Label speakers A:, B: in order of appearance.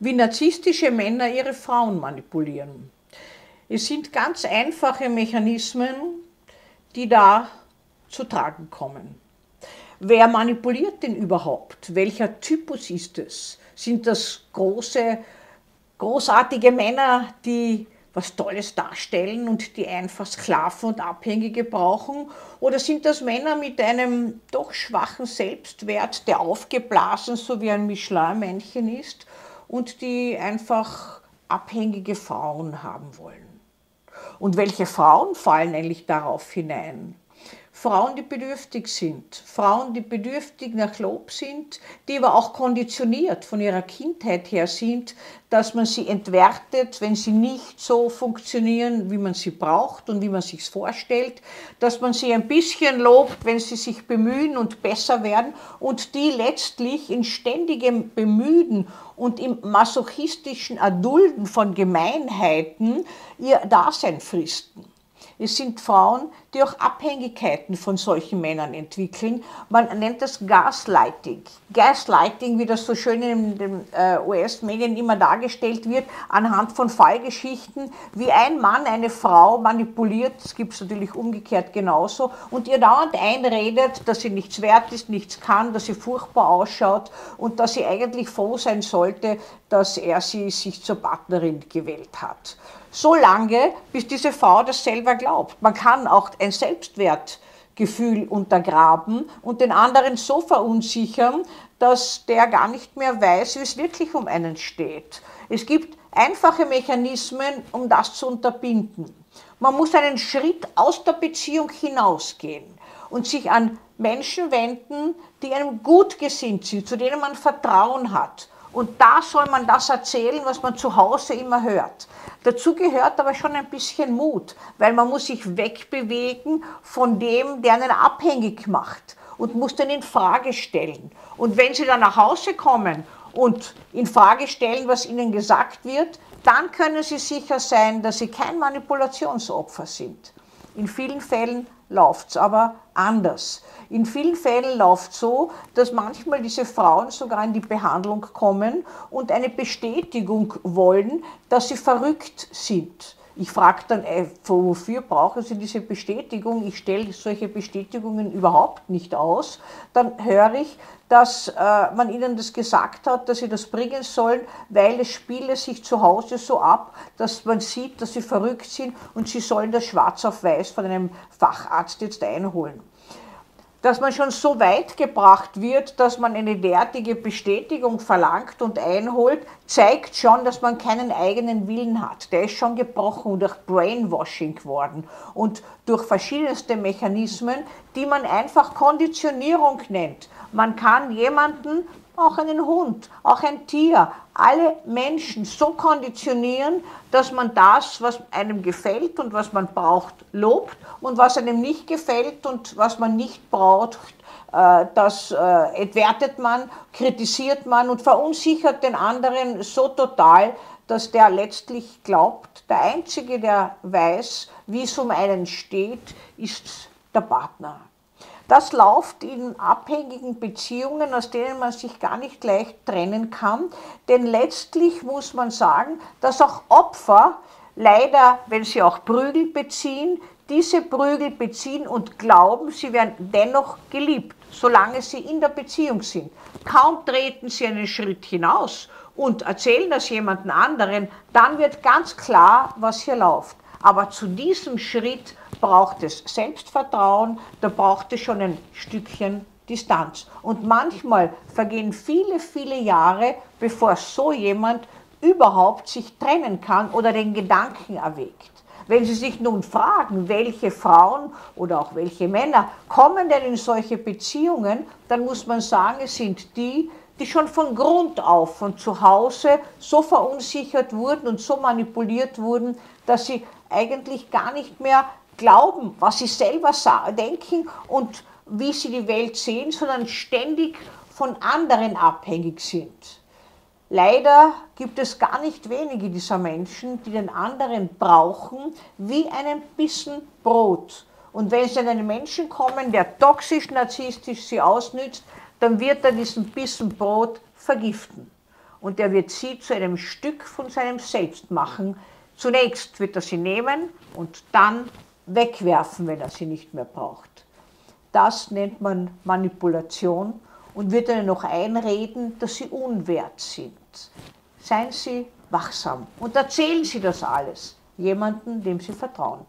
A: wie narzisstische Männer ihre Frauen manipulieren. Es sind ganz einfache Mechanismen, die da zu tragen kommen. Wer manipuliert denn überhaupt? Welcher Typus ist es? Sind das große, großartige Männer, die was Tolles darstellen und die einfach Sklaven und Abhängige brauchen? Oder sind das Männer mit einem doch schwachen Selbstwert, der aufgeblasen so wie ein Michelin-Männchen ist und die einfach abhängige Frauen haben wollen? Und welche Frauen fallen eigentlich darauf hinein? Frauen, die bedürftig sind, Frauen, die bedürftig nach Lob sind, die aber auch konditioniert von ihrer Kindheit her sind, dass man sie entwertet, wenn sie nicht so funktionieren, wie man sie braucht und wie man sich vorstellt, dass man sie ein bisschen lobt, wenn sie sich bemühen und besser werden und die letztlich in ständigem Bemühen und im masochistischen Erdulden von Gemeinheiten ihr Dasein fristen. Es sind Frauen, die auch Abhängigkeiten von solchen Männern entwickeln. Man nennt das Gaslighting. Gaslighting, wie das so schön in den äh, US-Medien immer dargestellt wird, anhand von Fallgeschichten, wie ein Mann eine Frau manipuliert, das gibt es natürlich umgekehrt genauso, und ihr dauernd einredet, dass sie nichts wert ist, nichts kann, dass sie furchtbar ausschaut und dass sie eigentlich froh sein sollte, dass er sie sich zur Partnerin gewählt hat so lange, bis diese Frau das selber glaubt. Man kann auch ein Selbstwertgefühl untergraben und den anderen so verunsichern, dass der gar nicht mehr weiß, wie es wirklich um einen steht. Es gibt einfache Mechanismen, um das zu unterbinden. Man muss einen Schritt aus der Beziehung hinausgehen und sich an Menschen wenden, die einem gut gesinnt sind, zu denen man Vertrauen hat. Und da soll man das erzählen, was man zu Hause immer hört. Dazu gehört aber schon ein bisschen Mut, weil man muss sich wegbewegen von dem, der einen abhängig macht und muss den in Frage stellen. Und wenn Sie dann nach Hause kommen und in Frage stellen, was Ihnen gesagt wird, dann können Sie sicher sein, dass Sie kein Manipulationsopfer sind. In vielen Fällen läuft es aber anders. In vielen Fällen läuft es so, dass manchmal diese Frauen sogar in die Behandlung kommen und eine Bestätigung wollen, dass sie verrückt sind. Ich frage dann, äh, wofür brauchen Sie diese Bestätigung? Ich stelle solche Bestätigungen überhaupt nicht aus. Dann höre ich, dass äh, man ihnen das gesagt hat, dass sie das bringen sollen, weil es spiele sich zu Hause so ab, dass man sieht, dass sie verrückt sind und sie sollen das schwarz auf weiß von einem Facharzt jetzt einholen dass man schon so weit gebracht wird, dass man eine derartige Bestätigung verlangt und einholt, zeigt schon, dass man keinen eigenen Willen hat. Der ist schon gebrochen durch Brainwashing geworden und durch verschiedenste Mechanismen, die man einfach Konditionierung nennt. Man kann jemanden auch einen Hund, auch ein Tier, alle Menschen so konditionieren, dass man das, was einem gefällt und was man braucht, lobt und was einem nicht gefällt und was man nicht braucht, äh, das äh, entwertet man, kritisiert man und verunsichert den anderen so total, dass der letztlich glaubt, der Einzige, der weiß, wie es um einen steht, ist der Partner. Das läuft in abhängigen Beziehungen, aus denen man sich gar nicht leicht trennen kann. Denn letztlich muss man sagen, dass auch Opfer leider, wenn sie auch Prügel beziehen, diese Prügel beziehen und glauben, sie werden dennoch geliebt, solange sie in der Beziehung sind. Kaum treten sie einen Schritt hinaus und erzählen das jemandem anderen, dann wird ganz klar, was hier läuft. Aber zu diesem Schritt braucht es Selbstvertrauen, da braucht es schon ein Stückchen Distanz. Und manchmal vergehen viele, viele Jahre, bevor so jemand überhaupt sich trennen kann oder den Gedanken erwägt. Wenn Sie sich nun fragen, welche Frauen oder auch welche Männer kommen denn in solche Beziehungen, dann muss man sagen, es sind die, die schon von Grund auf, von zu Hause so verunsichert wurden und so manipuliert wurden, dass sie eigentlich gar nicht mehr glauben, was sie selber denken und wie sie die Welt sehen, sondern ständig von anderen abhängig sind. Leider gibt es gar nicht wenige dieser Menschen, die den anderen brauchen wie einen Bissen Brot. Und wenn sie an einen Menschen kommen, der toxisch, narzisstisch sie ausnützt, dann wird er diesen Bissen Brot vergiften. und er wird sie zu einem Stück von seinem Selbst machen. Zunächst wird er sie nehmen und dann wegwerfen, wenn er sie nicht mehr braucht. Das nennt man Manipulation und wird ihnen noch einreden, dass sie unwert sind. Seien Sie wachsam und erzählen Sie das alles jemandem, dem Sie vertrauen.